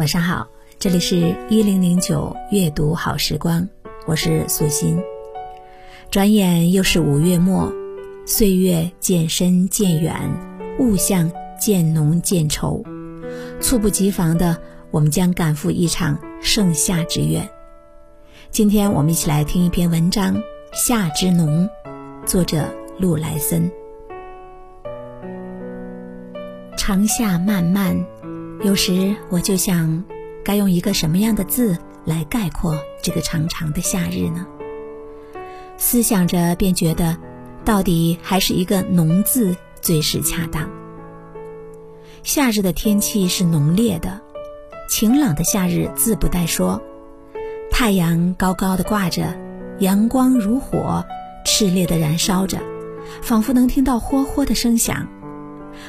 晚上好，这里是一零零九阅读好时光，我是素心。转眼又是五月末，岁月渐深渐远。物象渐浓渐稠，猝不及防的，我们将赶赴一场盛夏之愿。今天我们一起来听一篇文章《夏之浓》，作者陆来森。长夏漫漫，有时我就想，该用一个什么样的字来概括这个长长的夏日呢？思想着，便觉得，到底还是一个“浓”字。最是恰当。夏日的天气是浓烈的，晴朗的夏日自不待说，太阳高高的挂着，阳光如火，炽烈的燃烧着，仿佛能听到嚯嚯的声响，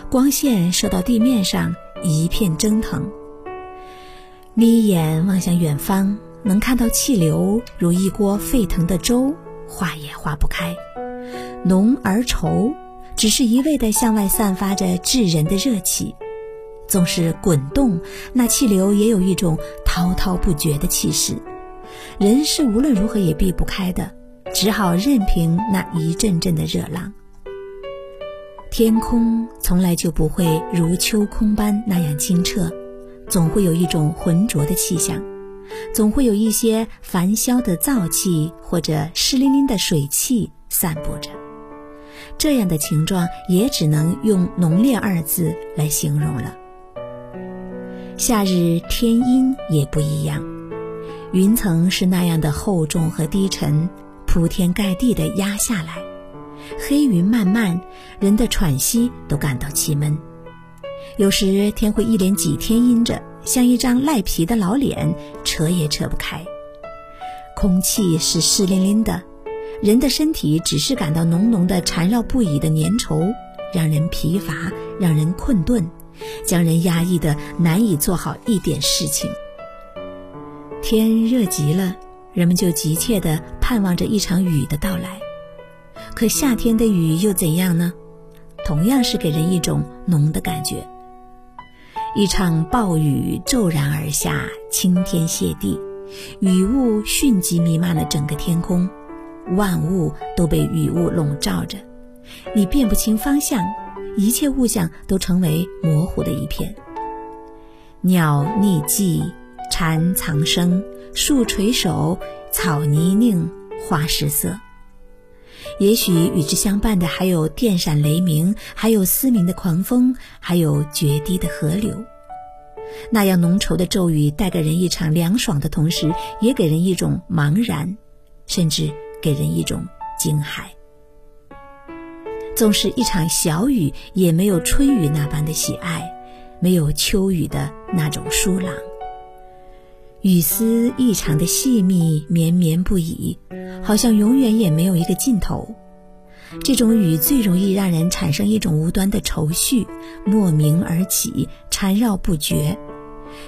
光线射到地面上，一片蒸腾。眯眼望向远方，能看到气流如一锅沸腾的粥，化也化不开，浓而稠。只是一味地向外散发着炙人的热气，纵是滚动，那气流也有一种滔滔不绝的气势，人是无论如何也避不开的，只好任凭那一阵阵的热浪。天空从来就不会如秋空般那样清澈，总会有一种浑浊的气象，总会有一些烦嚣的燥气或者湿淋淋的水汽散布着。这样的情状也只能用“浓烈”二字来形容了。夏日天阴也不一样，云层是那样的厚重和低沉，铺天盖地地压下来，黑云漫漫，人的喘息都感到气闷。有时天会一连几天阴着，像一张赖皮的老脸，扯也扯不开。空气是湿淋淋的。人的身体只是感到浓浓的缠绕不已的粘稠，让人疲乏，让人困顿，将人压抑的难以做好一点事情。天热极了，人们就急切地盼望着一场雨的到来。可夏天的雨又怎样呢？同样是给人一种浓的感觉。一场暴雨骤然而下，倾天泻地，雨雾迅即弥漫了整个天空。万物都被雨雾笼罩着，你辨不清方向，一切物象都成为模糊的一片。鸟匿迹，蝉藏声，树垂首，草泥泞，花失色。也许与之相伴的还有电闪雷鸣，还有嘶鸣的狂风，还有决堤的河流。那样浓稠的骤雨带给人一场凉爽的同时，也给人一种茫然，甚至。给人一种惊骇。纵使一场小雨，也没有春雨那般的喜爱，没有秋雨的那种舒朗。雨丝异常的细密，绵绵不已，好像永远也没有一个尽头。这种雨最容易让人产生一种无端的愁绪，莫名而起，缠绕不绝。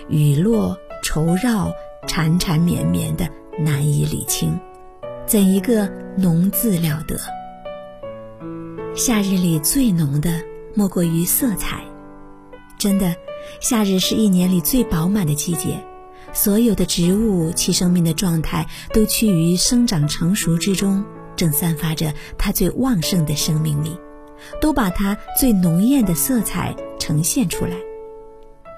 雨落愁绕，缠缠绵绵的，难以理清。怎一个浓字了得！夏日里最浓的莫过于色彩。真的，夏日是一年里最饱满的季节，所有的植物其生命的状态都趋于生长成熟之中，正散发着它最旺盛的生命力，都把它最浓艳的色彩呈现出来。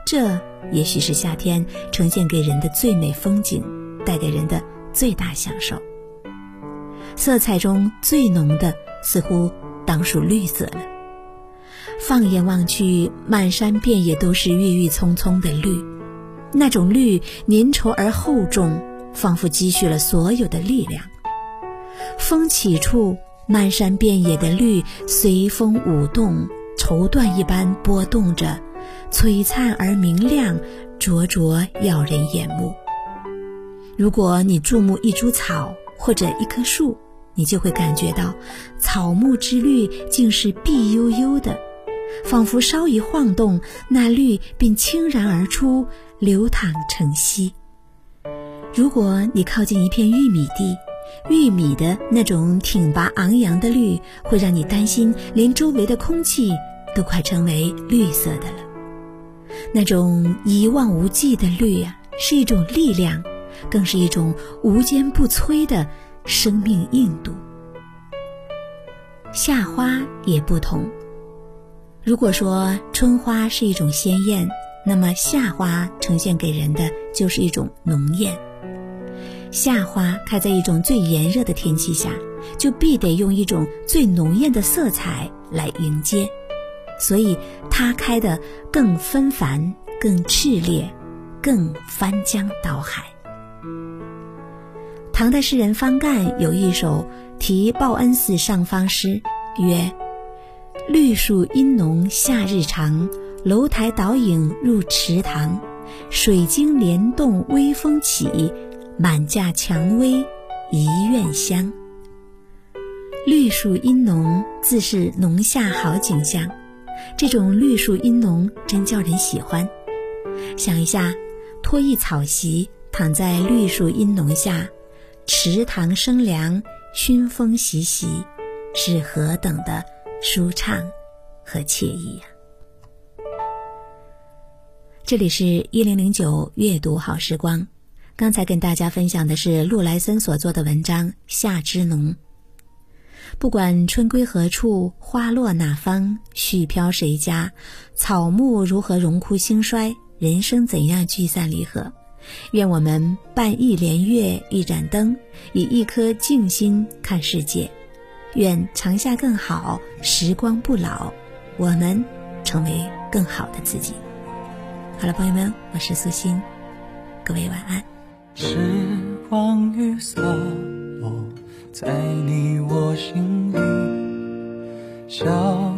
这也许是夏天呈现给人的最美风景，带给人的最大享受。色彩中最浓的，似乎当属绿色了。放眼望去，漫山遍野都是郁郁葱葱的绿，那种绿粘稠而厚重，仿佛积蓄了所有的力量。风起处，漫山遍野的绿随风舞动，绸缎一般波动着，璀璨而明亮，灼灼耀人眼目。如果你注目一株草或者一棵树，你就会感觉到草木之绿竟是碧悠悠的，仿佛稍一晃动，那绿便倾然而出，流淌成溪。如果你靠近一片玉米地，玉米的那种挺拔昂扬的绿，会让你担心，连周围的空气都快成为绿色的了。那种一望无际的绿啊，是一种力量。更是一种无坚不摧的生命硬度。夏花也不同。如果说春花是一种鲜艳，那么夏花呈现给人的就是一种浓艳。夏花开在一种最炎热的天气下，就必得用一种最浓艳的色彩来迎接，所以它开得更纷繁、更炽烈、更翻江倒海。唐代诗人方干有一首题报恩寺上方诗，曰：“绿树阴浓夏日长，楼台倒影入池塘。水晶帘动微风起，满架蔷薇一院香。”绿树阴浓自是农夏好景象，这种绿树阴浓真叫人喜欢。想一下，拖一草席，躺在绿树阴浓下。池塘生凉，熏风习习，是何等的舒畅和惬意呀！这里是一零零九阅读好时光，刚才跟大家分享的是陆来森所做的文章《夏之浓》。不管春归何处，花落哪方，絮飘谁家，草木如何荣枯兴衰，人生怎样聚散离合。愿我们伴一帘月，一盏灯，以一颗静心看世界。愿长夏更好，时光不老，我们成为更好的自己。好了，朋友们，我是苏欣，各位晚安。时光雨洒落在你我心里，消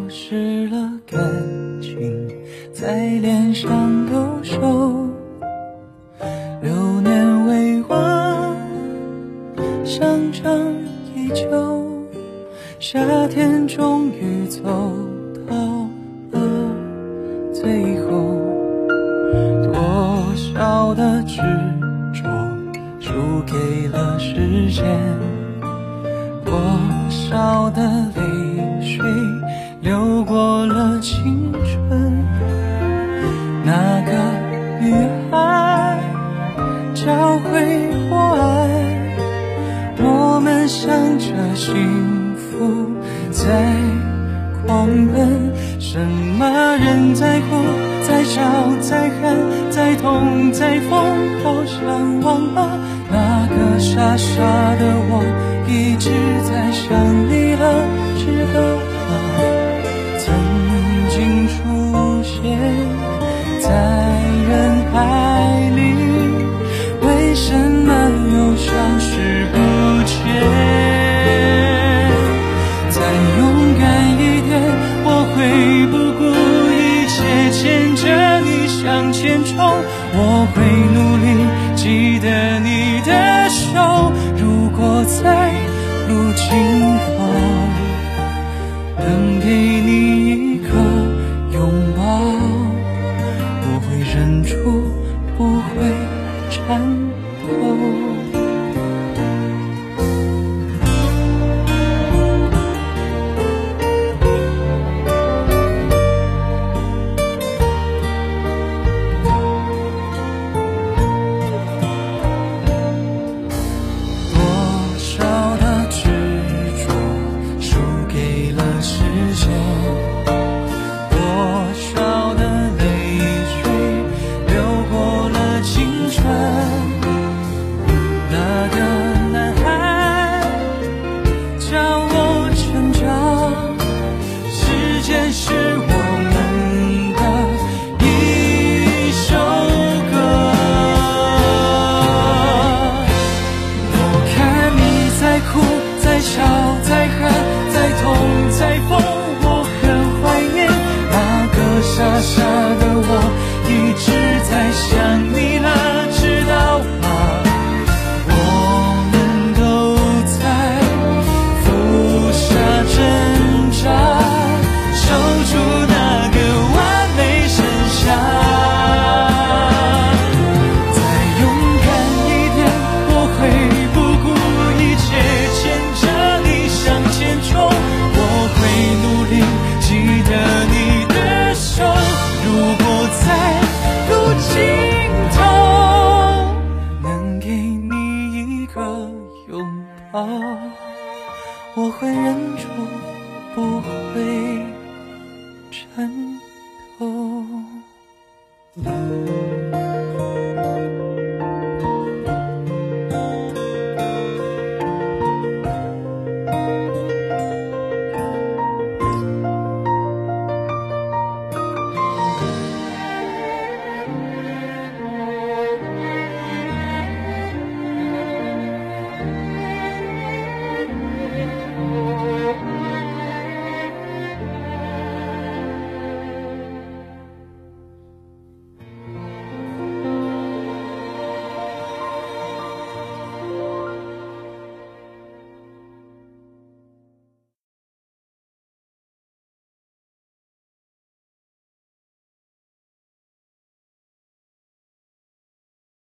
失了感情，在脸上留守。流年未忘，相知依旧夏天终于走到了最后，执着输给了时间，多少的泪水流过了青春。那个女孩教会我爱，我们向着幸福在狂奔，什么人在哭，在笑，在恨，在痛，在疯，好想忘了那个傻傻的我，一直在想你了，知道吗？曾经出现在人海里，为什么又消失不见？再勇敢一点，我会不顾牵着你向前冲，我会努力记得你